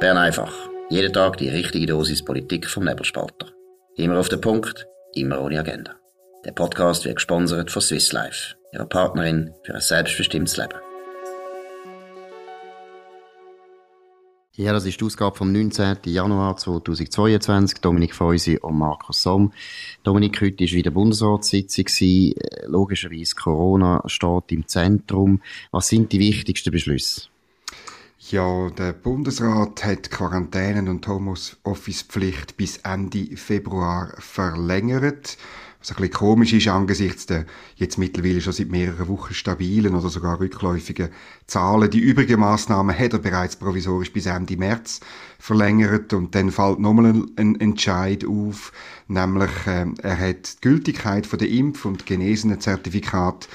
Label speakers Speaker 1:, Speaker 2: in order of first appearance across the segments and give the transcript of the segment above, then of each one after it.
Speaker 1: Bern einfach. Jeden Tag die richtige Dosis Politik vom Nebelspalter. Immer auf den Punkt, immer ohne Agenda. Der Podcast wird gesponsert von Swiss Life, ihrer Partnerin für ein selbstbestimmtes Leben. Ja, das ist die Ausgabe vom 19. Januar 2022. Dominik Feusi und Markus Somm. Dominik, heute war wieder Bundesratssitzung. Logischerweise Corona steht im Zentrum. Was sind die wichtigsten Beschlüsse?
Speaker 2: Ja, der Bundesrat hat Quarantänen- und Homeoffice-Pflicht bis Ende Februar verlängert. Was ein bisschen komisch ist angesichts der jetzt mittlerweile schon seit mehreren Wochen stabilen oder sogar rückläufigen Zahlen. Die übrigen Maßnahmen hat er bereits provisorisch bis Ende März verlängert und dann fällt nochmal ein, Entscheid auf, nämlich äh, er hat die Gültigkeit von der Impf- und Genesenen-Zertifikat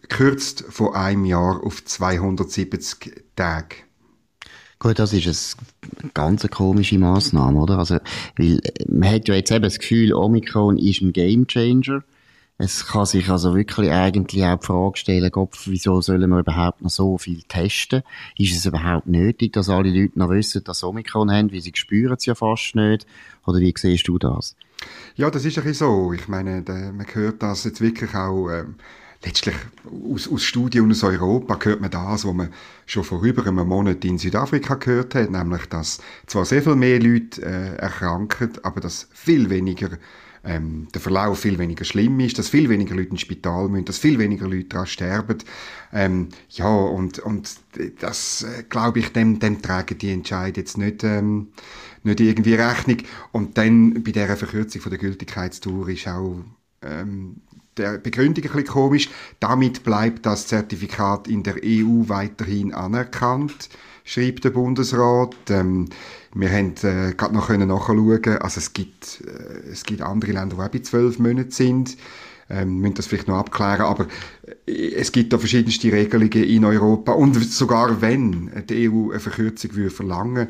Speaker 2: gekürzt von einem Jahr auf 270 Tage.
Speaker 1: Gut, das ist eine ganz komische Massnahme, oder? Also, weil, man hat ja jetzt eben das Gefühl, Omikron ist ein Gamechanger. Es kann sich also wirklich eigentlich auch die Frage stellen, Gott, wieso sollen wir überhaupt noch so viel testen? Ist es überhaupt nötig, dass alle Leute noch wissen, dass sie Omikron haben, weil sie spüren es ja fast nicht? Oder wie siehst du das?
Speaker 2: Ja, das ist ein bisschen so. Ich meine, man hört das jetzt wirklich auch, ähm, letztlich aus, aus Studien aus Europa hört man das, was man schon vor über einem Monat in Südafrika gehört hat, nämlich, dass zwar sehr viel mehr Leute äh, erkranken, aber dass viel weniger ähm, der Verlauf viel weniger schlimm ist, dass viel weniger Leute ins Spital müssen, dass viel weniger Leute daran sterben. Ähm, ja, und, und das, äh, glaube ich, dem, dem tragen die Entscheid jetzt nicht, ähm, nicht irgendwie Rechnung. Und dann bei dieser Verkürzung von der Gültigkeitstour ist auch ähm, der Begründung ein bisschen komisch. Damit bleibt das Zertifikat in der EU weiterhin anerkannt, schreibt der Bundesrat. Ähm, wir haben äh, gerade noch können nachschauen, also es gibt, äh, es gibt andere Länder, die auch bei zwölf Monaten sind. Ähm, müssen das vielleicht noch abklären, aber äh, es gibt da verschiedenste Regelungen in Europa und sogar wenn die EU eine Verkürzung würde verlangen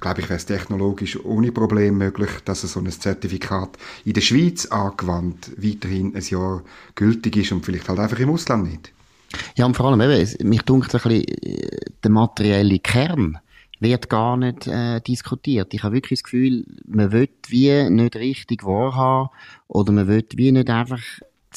Speaker 2: glaube ich, wäre es technologisch ohne Problem möglich, dass so ein Zertifikat in der Schweiz angewandt weiterhin ein Jahr gültig ist und vielleicht halt einfach im Ausland nicht.
Speaker 1: Ja, und vor allem, eben, mich dunkelt ein bisschen, äh, der materielle Kern wird gar nicht äh, diskutiert. Ich habe wirklich das Gefühl, man will wie nicht richtig wahrhaben oder man will wie nicht einfach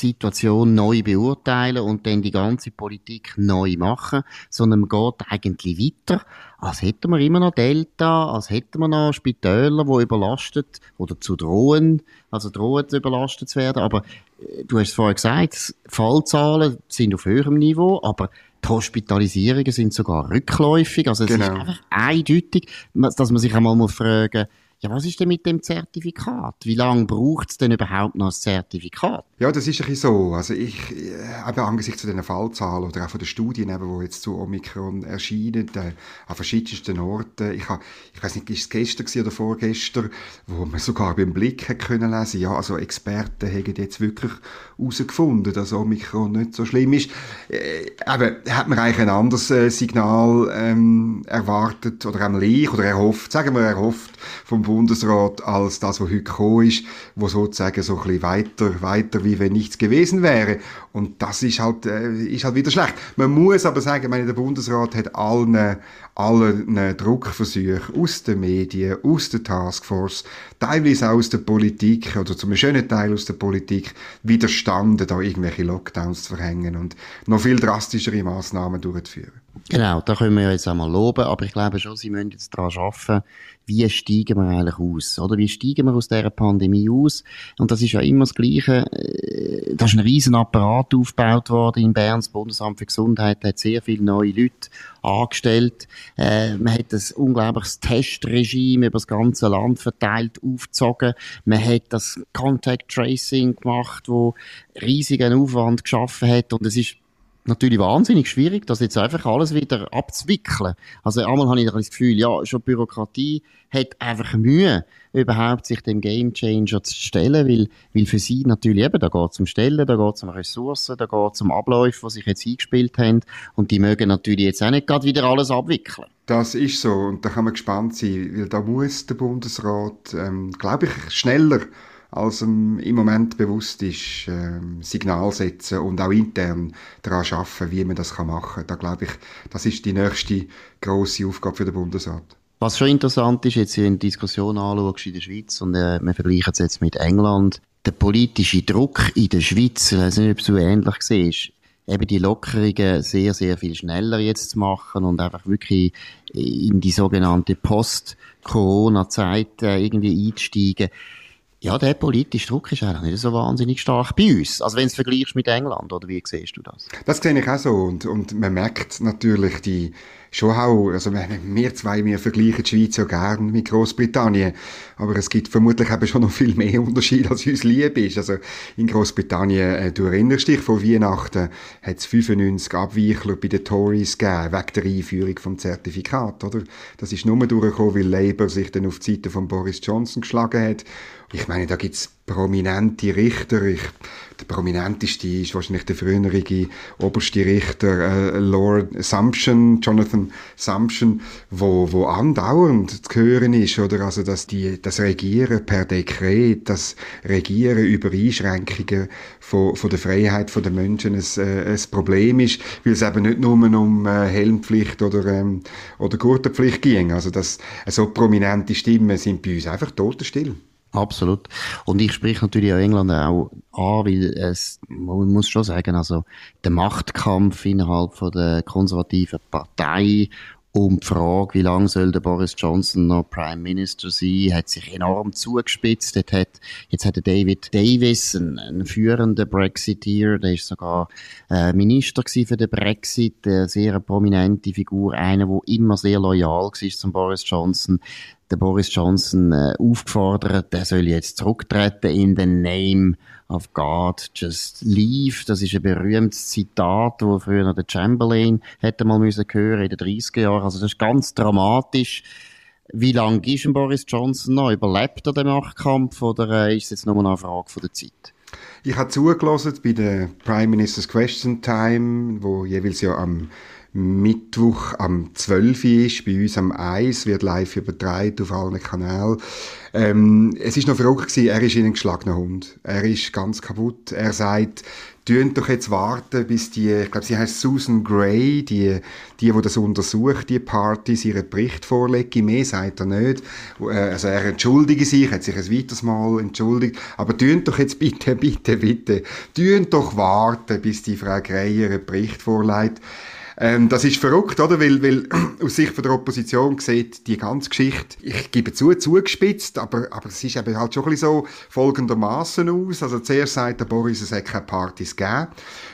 Speaker 1: die Situation neu beurteilen und dann die ganze Politik neu machen, sondern man geht eigentlich weiter, als hätten wir immer noch Delta, als hätten wir noch Spitäler, die überlastet oder zu drohen, also drohen überlastet zu werden. Aber äh, du hast es vorher gesagt, Fallzahlen sind auf höherem Niveau, aber die Hospitalisierungen sind sogar rückläufig. Also es genau. ist einfach eindeutig, dass man sich einmal fragen muss, ja, was ist denn mit dem Zertifikat? Wie lange braucht es denn überhaupt noch ein Zertifikat?
Speaker 2: Ja, das ist ein bisschen so. Also ich, äh, eben angesichts den Fallzahlen oder auch von den Studien, die jetzt zu Omikron erscheinen, äh, an verschiedensten Orten. Ich, habe, ich weiß nicht, ist es gestern oder vorgestern, wo man sogar beim Blick hat können lesen, ja, also Experten haben jetzt wirklich herausgefunden, dass Omikron nicht so schlimm ist. Äh, aber hat man eigentlich ein anderes äh, Signal ähm, erwartet oder einmal oder erhofft, sagen wir erhofft vom Bundesrat als das, was heute gekommen ist, wo sozusagen so ein bisschen weiter, weiter wie wenn nichts gewesen wäre. Und das ist halt, äh, ist halt wieder schlecht. Man muss aber sagen, meine, der Bundesrat hat allen, allen Druckversuchen aus den Medien, aus der Taskforce, teilweise auch aus der Politik oder zum schönen Teil aus der Politik widerstanden, da irgendwelche Lockdowns zu verhängen und noch viel drastischere Maßnahmen durchzuführen.
Speaker 1: Genau, da können wir jetzt einmal loben, aber ich glaube schon, Sie müssen jetzt daran arbeiten, wie steigen wir eigentlich aus? Oder wie steigen wir aus dieser Pandemie aus? Und das ist ja immer das Gleiche. Äh, da ist ein riesen Apparat aufgebaut worden in Bern. Das Bundesamt für Gesundheit hat sehr viele neue Leute angestellt. Äh, man hat ein unglaubliches Testregime über das ganze Land verteilt aufgezogen. Man hat das Contact Tracing gemacht, wo riesigen Aufwand geschaffen hat. Und es ist natürlich wahnsinnig schwierig, das jetzt einfach alles wieder abzuwickeln. Also einmal habe ich das Gefühl, ja, schon Bürokratie hat einfach Mühe, überhaupt sich dem Gamechanger zu stellen, weil, weil für sie natürlich eben, da geht es um Stellen, da geht es um Ressourcen, da geht es um Abläufe, die sich jetzt eingespielt haben und die mögen natürlich jetzt auch nicht gerade wieder alles abwickeln.
Speaker 2: Das ist so und da kann man gespannt sein, weil da muss der Bundesrat, ähm, glaube ich, schneller als im Moment bewusst ist, ähm, Signal setzen und auch intern daran arbeiten, wie man das machen kann. Da glaube ich, das ist die nächste grosse Aufgabe für den Bundesrat.
Speaker 1: Was schon interessant ist, jetzt in Diskussion anschaust in der Schweiz und äh, wir vergleichen es jetzt mit England, der politische Druck in der Schweiz, ich weiß nicht, ob so ähnlich siehst, eben die Lockerungen sehr, sehr viel schneller jetzt zu machen und einfach wirklich in die sogenannte Post-Corona-Zeit äh, irgendwie einzusteigen. Ja, der politische Druck ist eigentlich nicht so wahnsinnig stark bei uns. Also wenn du es vergleichst mit England, oder wie siehst du das?
Speaker 2: Das sehe ich auch so. Und, und man merkt natürlich die, schon auch, also wir zwei, wir vergleichen die Schweiz ja gern mit Großbritannien, aber es gibt vermutlich eben schon noch viel mehr Unterschiede, als uns lieb ist. Also in Großbritannien, äh, du erinnerst dich, vor Weihnachten hat es 95 Abweichler bei den Tories gegeben, wegen der Einführung vom Zertifikat, oder? Das ist nur durchgekommen, weil Labour sich dann auf die Seite von Boris Johnson geschlagen hat. Ich meine, da gibt's prominente Richter. Ich, der prominenteste ist wahrscheinlich der frühere oberste Richter äh, Lord Sumption, Jonathan Sumption, wo, wo andauernd zu hören ist, oder? Also, dass die, das Regieren per Dekret, das Regieren über Einschränkungen von, von der Freiheit der Menschen ein, äh, ein Problem ist, weil es eben nicht nur um äh, Helmpflicht oder, ähm, oder Gurtenpflicht ging. Also, dass so prominente Stimmen sind bei uns einfach totenstill.
Speaker 1: Absolut. Und ich spreche natürlich auch England auch an, weil es, man muss schon sagen, also der Machtkampf innerhalb von der konservativen Partei um die Frage, wie lange soll der Boris Johnson noch Prime Minister sein, hat sich enorm zugespitzt. Jetzt hat, jetzt hat David Davis, ein, ein führender Brexiteer, der ist sogar äh, Minister für den Brexit, eine sehr prominente Figur, einer, der immer sehr loyal war zum Boris Johnson, der Boris Johnson äh, aufgefordert, der soll jetzt zurücktreten in the name of God, just leave. Das ist ein berühmtes Zitat, wo früher der Chamberlain hätte mal müssen hören in den 30er Jahren. Also das ist ganz dramatisch. Wie lange ist ein Boris Johnson noch? Überlebt er den Machtkampf oder äh, ist es jetzt nur noch eine Frage von der Zeit?
Speaker 2: Ich habe zugelassen bei der Prime Minister's Question Time, wo jeweils ja am Mittwoch am 12. ist, bei uns am 1, wird live übertragen auf allen Kanälen. Ähm, es ist noch verrückt gewesen, er ist in ein geschlagener Hund. Er ist ganz kaputt. Er sagt, tun doch jetzt warten, bis die, ich glaube, sie heißt Susan Gray, die, die, die das untersucht, die Partys, ihren Bericht vorlegen. Mehr sagt er nicht. Äh, also er entschuldige sich, hat sich ein weiteres Mal entschuldigt. Aber tun doch jetzt bitte, bitte, bitte, tun doch warten, bis die Frau Gray ihren Bericht vorlegt. Ähm, das ist verrückt, oder? Weil, weil aus Sicht von der Opposition sieht die ganze Geschichte, ich gebe zu, zugespitzt, aber, aber es ist eben halt schon ein bisschen so folgendermaßen aus. Also zuerst sagt der Boris, es hat keine Partys gegeben.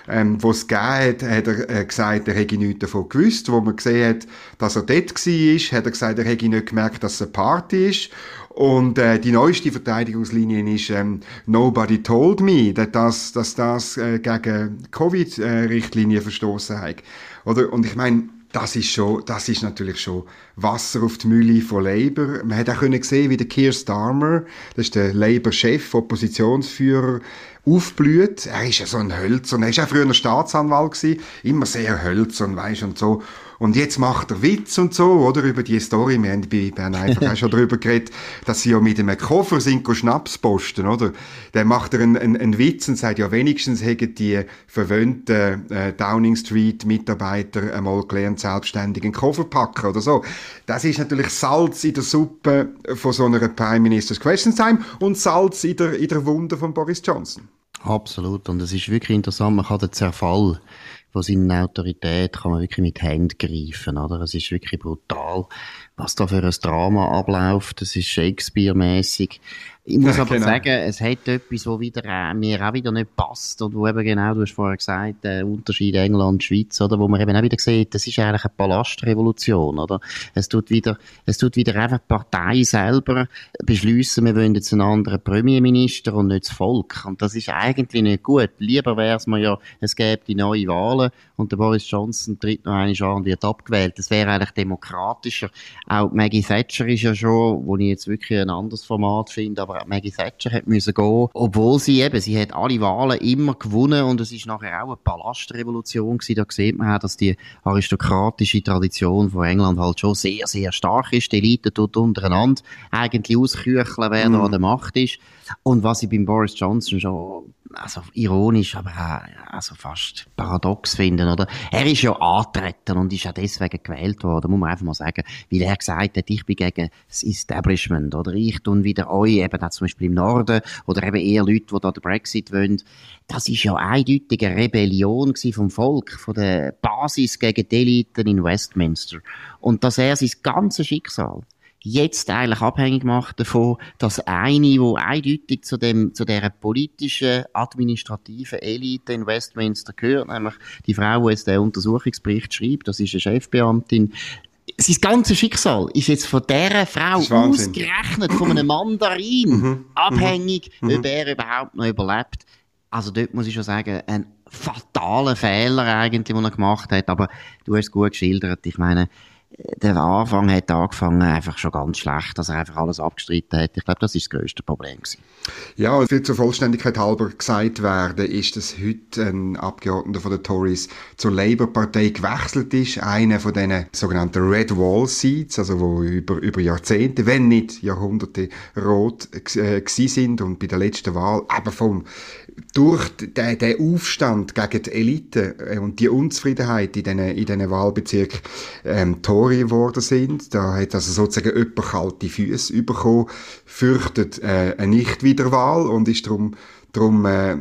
Speaker 2: Ähm, wo es gegeben hat, hat er äh, gesagt, er hätte nichts davon gewusst. Wo man gesehen hat, dass er dort war, hat er gesagt, er hätte nicht gemerkt, dass es eine Party ist. Und äh, die neueste Verteidigungslinie ist ähm, Nobody told me, dass das, dass das äh, gegen Covid-Richtlinien verstoßen hat. Oder? Und ich meine, das ist schon, das ist natürlich schon Wasser auf die Mühle von Labour. Man hat auch können sehen, wie der Keir Starmer, das ist der Labour-Chef, Oppositionsführer, aufblüht. Er ist ja so ein Hölzer. Er ist auch früher Staatsanwalt gewesen. Immer sehr hölzern, weisst und so. Und jetzt macht er Witz und so, oder? Über die Story. Wir haben bei Bern einfach auch schon darüber geredet, dass sie ja mit einem Koffer sind Schnaps posten, oder? Dann macht er einen, einen, einen Witz und sagt, ja, wenigstens hätten die verwöhnten äh, Downing Street Mitarbeiter einmal gelernt, selbstständig einen Koffer packen oder so. Das ist natürlich Salz in der Suppe von so einer Prime Minister's Question Time und Salz in der, in der Wunde von Boris Johnson.
Speaker 1: Absolut. Und es ist wirklich interessant, man kann den Zerfall von seiner Autorität kann man wirklich mit Händen greifen, oder? Es ist wirklich brutal, was da für ein Drama abläuft. Das ist Shakespeare-mäßig. Ich muss ja, aber genau. sagen, es hat etwas, wo wieder, äh, mir auch wieder nicht passt und wo eben genau, du hast vorher gesagt, der äh, Unterschied England-Schweiz, oder, wo man eben auch wieder sieht, das ist eigentlich eine Palastrevolution, oder? Es tut wieder, es tut wieder einfach die Partei selber beschließen, wir wollen jetzt einen anderen Premierminister und nicht das Volk. Und das ist eigentlich nicht gut. Lieber wäre es mir ja, es gäbe die neue Wahlen und der Boris Johnson tritt noch eine an und wird abgewählt. Das wäre eigentlich demokratischer. Auch Maggie Thatcher ist ja schon, wo ich jetzt wirklich ein anderes Format finde, aber aber Maggie Thatcher hat müssen gehen, obwohl sie eben, sie hat alle Wahlen immer gewonnen und es ist nachher auch eine Palastrevolution gewesen. Da sieht man auch, dass die aristokratische Tradition von England halt schon sehr, sehr stark ist. Die Elite tut untereinander eigentlich auskücheln, wer mm. da an der Macht ist. Und was ich beim Boris Johnson schon also ironisch, aber auch, also fast paradox finden, oder? Er ist ja antreten und ist auch deswegen gewählt worden, muss man einfach mal sagen, weil er gesagt hat, ich bin gegen das Establishment, oder ich tun wieder euch, eben zum Beispiel im Norden, oder eben eher Leute, die da den Brexit wollen. Das ist ja eindeutig eine Rebellion vom Volk, von der Basis gegen die Eliten in Westminster. Und dass er sein ganzes Schicksal jetzt eigentlich abhängig macht davon, dass eine, wo eindeutig zu dem, zu der politischen, administrativen Elite in Westminster gehört, nämlich die Frau, die jetzt den Untersuchungsbericht schreibt, das ist eine Chefbeamtin, sein ganzes Schicksal ist jetzt von dieser Frau ausgerechnet, von einem Mandarin, mhm. mhm. abhängig, mhm. ob er überhaupt noch überlebt. Also dort muss ich schon sagen, ein fataler Fehler eigentlich, den er gemacht hat, aber du hast es gut geschildert. Ich meine, der Anfang hat angefangen einfach schon ganz schlecht, dass er einfach alles abgestritten hat. Ich glaube, das ist das größte Problem gewesen.
Speaker 2: Ja, und zur Vollständigkeit halber gesagt werden, ist, dass heute ein Abgeordneter von den Tories zur Labour-Partei gewechselt ist, einer von diesen sogenannten Red Wall Seats, also wo über, über Jahrzehnte, wenn nicht Jahrhunderte rot äh, sind und bei der letzten Wahl eben vom durch den, den Aufstand gegen die Elite äh, und die Unzufriedenheit in diesen, in Wahlbezirken ähm, Tory geworden sind, da hat also sozusagen jemand kalte Füße bekommen, fürchtet äh, eine Nichtwiederwahl und ist darum Darum äh,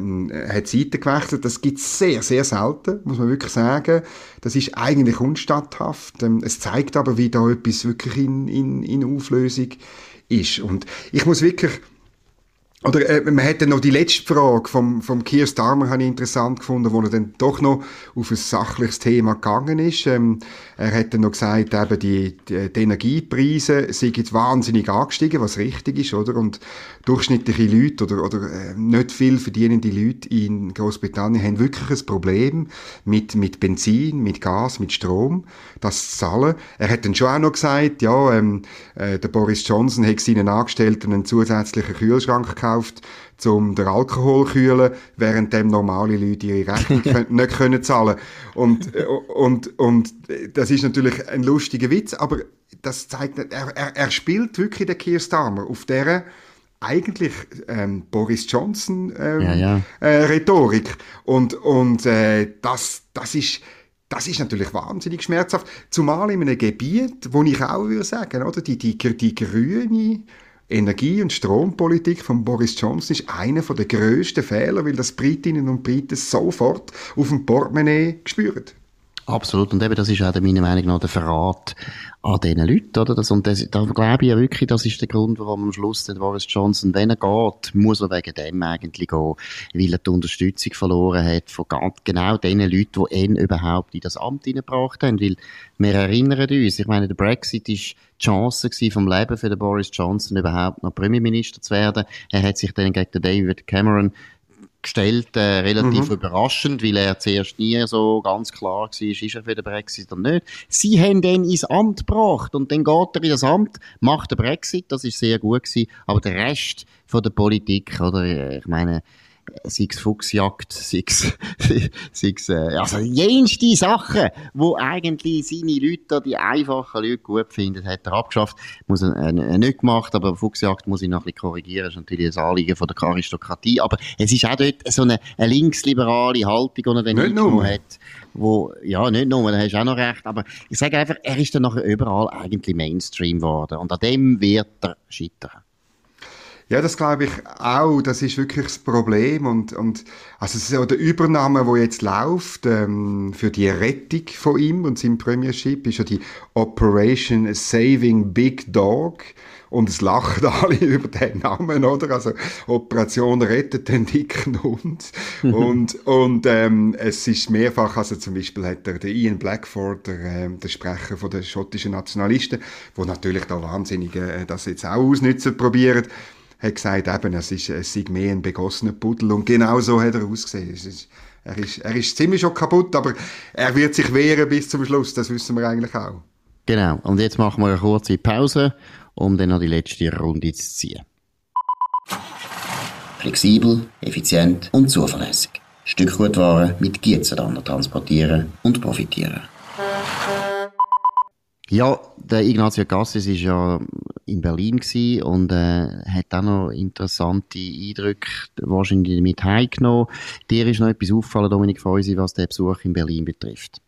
Speaker 2: hat Seite gewechselt. Das gibt es sehr, sehr selten, muss man wirklich sagen. Das ist eigentlich unstatthaft. Ähm, es zeigt aber, wie da etwas wirklich in, in, in Auflösung ist. Und ich muss wirklich oder äh, man hätte noch die letzte Frage vom, vom Keir Starmer habe ich interessant gefunden, wo er dann doch noch auf ein sachliches Thema gegangen ist. Ähm, er hätte noch gesagt, eben die, die, die Energiepreise sind jetzt wahnsinnig angestiegen, was richtig ist, oder? Und durchschnittliche Leute oder, oder äh, nicht viel verdienende Leute in Großbritannien haben wirklich ein Problem mit, mit Benzin, mit Gas, mit Strom, das zu zahlen. Er hat dann schon auch noch gesagt, ja, ähm, äh, der Boris Johnson hat seinen Angestellten einen zusätzlichen Kühlschrank gekauft, gekauft, um den Alkohol zu kühlen, während dem normale Leute ihre Rechnung nicht können zahlen. Und, und, und das ist natürlich ein lustiger Witz, aber das zeigt, er, er, er spielt wirklich den Keir Starmer auf der eigentlich ähm, Boris Johnson ähm, ja, ja. Äh, Rhetorik. Und und äh, das das ist das ist natürlich wahnsinnig schmerzhaft, zumal in einem Gebiet, wo ich auch würde sagen, oder die die die grüne Energie- und Strompolitik von Boris Johnson ist einer der grössten Fehler, weil das Britinnen und Briten sofort auf dem Portemonnaie spüren.
Speaker 1: Absolut. Und eben, das ist auch meiner Meinung nach der Verrat an diesen Leuten, oder? Das, und das, da glaube ich ja wirklich, das ist der Grund, warum am Schluss der Boris Johnson, wenn er geht, muss er wegen dem eigentlich gehen, weil er die Unterstützung verloren hat von ganz genau den Leuten, die ihn überhaupt in das Amt hineingebracht haben. Weil wir erinnern uns, ich meine, der Brexit ist die Chance vom Leben für den Boris Johnson überhaupt noch Premierminister zu werden. Er hat sich dann gegen David Cameron gestellt, äh, relativ mhm. überraschend, weil er zuerst nie so ganz klar war, ist er für den Brexit oder nicht. Sie haben den ins Amt gebracht und dann geht er in das Amt, macht den Brexit, das ist sehr gut gewesen, aber der Rest von der Politik, oder, äh, ich meine, sei es Fuchsjagd, sei es, sei es, äh, also jenste Sachen, wo eigentlich seine Leute, die einfachen Leute gut finden, hat er abgeschafft. Muss er äh, äh, nicht gemacht, aber Fuchsjagd muss ich noch ein bisschen korrigieren, ist natürlich das Anliegen von der Aristokratie, aber es ist auch dort so eine, eine linksliberale Haltung, die er dann
Speaker 2: eingenommen
Speaker 1: hat, wo, ja, nicht nur, da hast du auch noch recht, aber ich sage einfach, er ist dann nachher überall eigentlich Mainstream geworden und an dem wird er scheitern.
Speaker 2: Ja, das glaube ich auch. Das ist wirklich das Problem. Und, und also so der Übernahme, wo jetzt läuft ähm, für die Rettung von ihm und seinem Premiership, ist ja die Operation Saving Big Dog. Und es lachen alle über den Namen, oder? Also Operation rettet den dicken Hund. und und ähm, es ist mehrfach, also zum Beispiel hat der, der Ian Blackford, der, ähm, der Sprecher von der schottischen Nationalisten, wo natürlich da wahnsinnig äh, das jetzt auch ausnützen probiert, hat gesagt, eben, es, ist, es sei mehr ein begossener Pudel. Und genau so hat er ausgesehen. Ist, er, ist, er ist ziemlich schon kaputt, aber er wird sich wehren bis zum Schluss. Das wissen wir eigentlich auch.
Speaker 1: Genau. Und jetzt machen wir eine kurze Pause, um dann noch die letzte Runde zu ziehen. Flexibel, effizient und zuverlässig. Stückgutware mit Gietzenlander transportieren und profitieren. Ja, der Ignazio Cassis ist ja in Berlin und äh, hat auch noch interessante Eindrücke wahrscheinlich mit heimgenommen. Dir ist noch etwas auffallen, Dominik Feusi, was den Besuch in Berlin betrifft?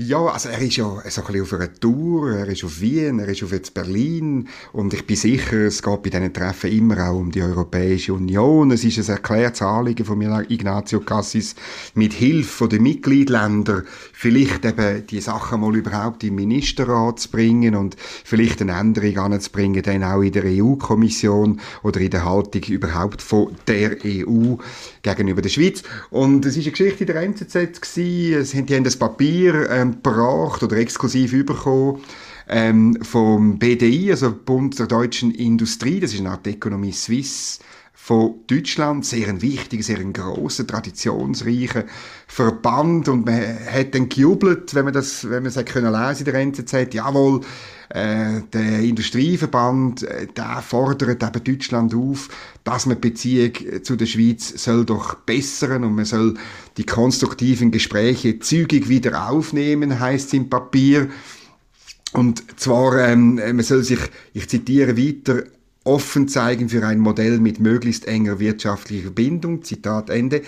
Speaker 2: Ja, also er ist ja so ein bisschen auf einer Tour, er ist auf Wien, er ist auf jetzt Berlin und ich bin sicher, es geht bei diesen Treffen immer auch um die Europäische Union. Es ist ein erklärtes Anliegen von mir, Ignazio Cassis, mit Hilfe der Mitgliedländer vielleicht eben die Sachen mal überhaupt im Ministerrat zu bringen und vielleicht eine Änderung anzubringen, dann auch in der EU-Kommission oder in der Haltung überhaupt von der EU gegenüber der Schweiz. Und es ist eine Geschichte der NZZ gewesen, es die haben das Papier ähm, gebracht oder exklusiv bekommen ähm, vom BDI, also Bund der deutschen Industrie, das ist eine Art Ökonomie Suisse, von Deutschland, sehr ein wichtiger, sehr ein grosser, traditionsreicher Verband und man hat dann gejubelt, wenn man das, wenn man es können lesen in der NZZ, jawohl, äh, der Industrieverband, äh, der fordert eben Deutschland auf, dass man die Beziehung zu der Schweiz soll doch bessern und man soll die konstruktiven Gespräche zügig wieder aufnehmen, heißt es im Papier. Und zwar, ähm, man soll sich, ich zitiere weiter, offen zeigen für ein Modell mit möglichst enger wirtschaftlicher Bindung, Zitat Ende.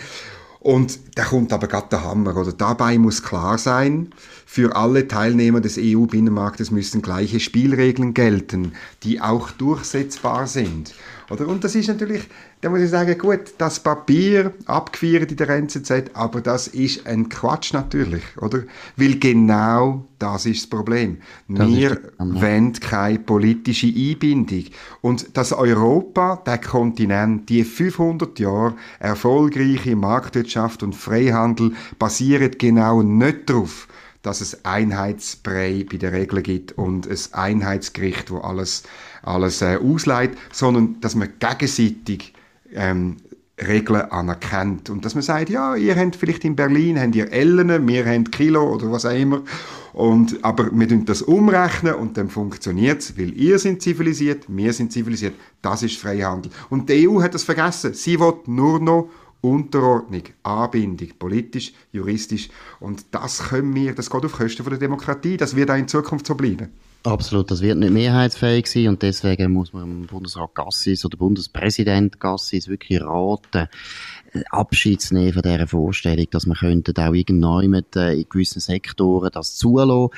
Speaker 2: Und da kommt aber gerade der Hammer, oder? Dabei muss klar sein, für alle Teilnehmer des EU-Binnenmarktes müssen gleiche Spielregeln gelten, die auch durchsetzbar sind. Oder? Und das ist natürlich, da muss ich sagen, gut, das Papier abgeführt in der NZZ, aber das ist ein Quatsch natürlich, oder? Weil genau das ist das Problem. Das Wir wollen keine politische Einbindung. Und dass Europa, der Kontinent, die 500 Jahre erfolgreiche Marktwirtschaft und Freihandel basiert genau nicht darauf, dass es Einheitsbrei bei der Regel gibt und ein Einheitsgericht, wo alles, alles äh, ausleiht, sondern dass man gegenseitig ähm, Regeln anerkennt. Und dass man sagt, ja, ihr habt vielleicht in Berlin habt ihr Ellen, wir haben Kilo oder was auch immer. Und, aber wir tun das umrechnen und dann funktioniert es, weil ihr sind zivilisiert, wir sind zivilisiert. Das ist Freihandel. Und die EU hat das vergessen. Sie will nur noch Unterordnung, Anbindung, politisch, juristisch. Und das können wir, das geht auf Kosten der Demokratie. Das wird auch in Zukunft so bleiben.
Speaker 1: Absolut, das wird nicht mehrheitsfähig sein und deswegen muss man dem Bundesrat Gassis oder Bundespräsident Gassis wirklich raten, Abschied zu nehmen von dieser Vorstellung, dass man könnte auch irgendwann mit, äh, in gewissen Sektoren das zulassen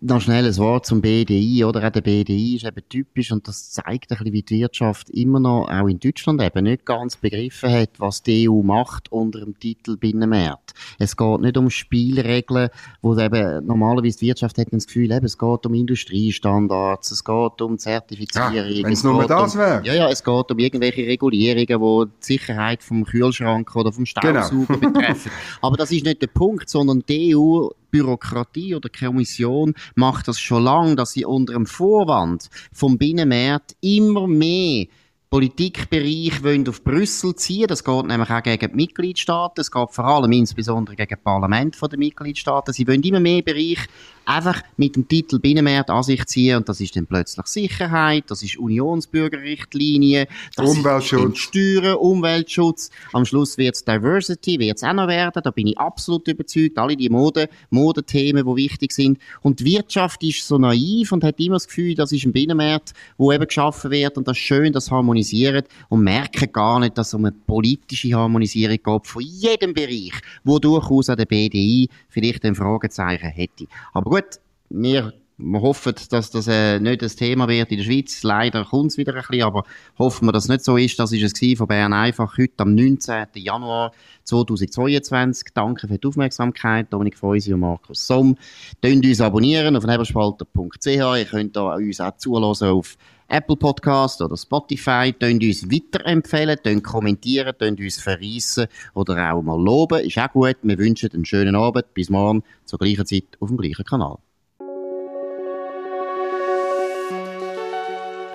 Speaker 1: noch schnell ein Wort zum BDI, oder? Auch der BDI ist eben typisch und das zeigt ein bisschen, wie die Wirtschaft immer noch, auch in Deutschland eben, nicht ganz begriffen hat, was die EU macht unter dem Titel Binnenmarkt. Es geht nicht um Spielregeln, wo eben normalerweise die Wirtschaft hat das Gefühl, eben, es geht um Industriestandards, es geht um Zertifizierung. Ja,
Speaker 2: Wenn es nur das
Speaker 1: um,
Speaker 2: wäre.
Speaker 1: Ja, ja, es geht um irgendwelche Regulierungen, die die Sicherheit vom Kühlschrank oder vom genau. Staubsauger genau. betreffen. Aber das ist nicht der Punkt, sondern die EU Bürokratie oder Kommission macht das schon lange, dass sie unter dem Vorwand vom Binnenmarkt immer mehr Politikbereich wollen auf Brüssel ziehen. Das geht nämlich auch gegen die Mitgliedstaaten. Es geht vor allem insbesondere gegen das Parlament der Mitgliedstaaten. Sie wollen immer mehr Bereich einfach mit dem Titel Binnenmarkt an sich ziehen und das ist dann plötzlich Sicherheit, das ist Unionsbürgerrichtlinie, das
Speaker 2: Umweltschutz.
Speaker 1: ist Steuern, Umweltschutz. Am Schluss wird es Diversity, wird es auch noch werden, da bin ich absolut überzeugt. Alle die Mode, Modethemen, die wichtig sind. Und die Wirtschaft ist so naiv und hat immer das Gefühl, das ist ein Binnenmarkt, wo eben geschaffen wird und das ist schön, das harmonisiert und merken gar nicht, dass es um eine politische Harmonisierung geht von jedem Bereich, wo durchaus an der BDI vielleicht ein Fragezeichen hätte. Aber gut, wir wir hoffen, dass das äh, nicht das Thema wird in der Schweiz. Leider kommt es wieder ein bisschen, aber hoffen wir, dass es nicht so ist. Das ist es von Bern einfach heute am 19. Januar 2022. Danke für die Aufmerksamkeit. Dominik Feusi und Markus Somm. Könnt uns abonnieren auf nebelspalter.ch. Ihr könnt da uns auch zulassen auf Apple Podcast oder Spotify. Könnt uns weiterempfehlen, könnt kommentieren, könnt uns verreissen oder auch mal loben. Ist auch gut. Wir wünschen einen schönen Abend. Bis morgen zur gleichen Zeit auf dem gleichen Kanal.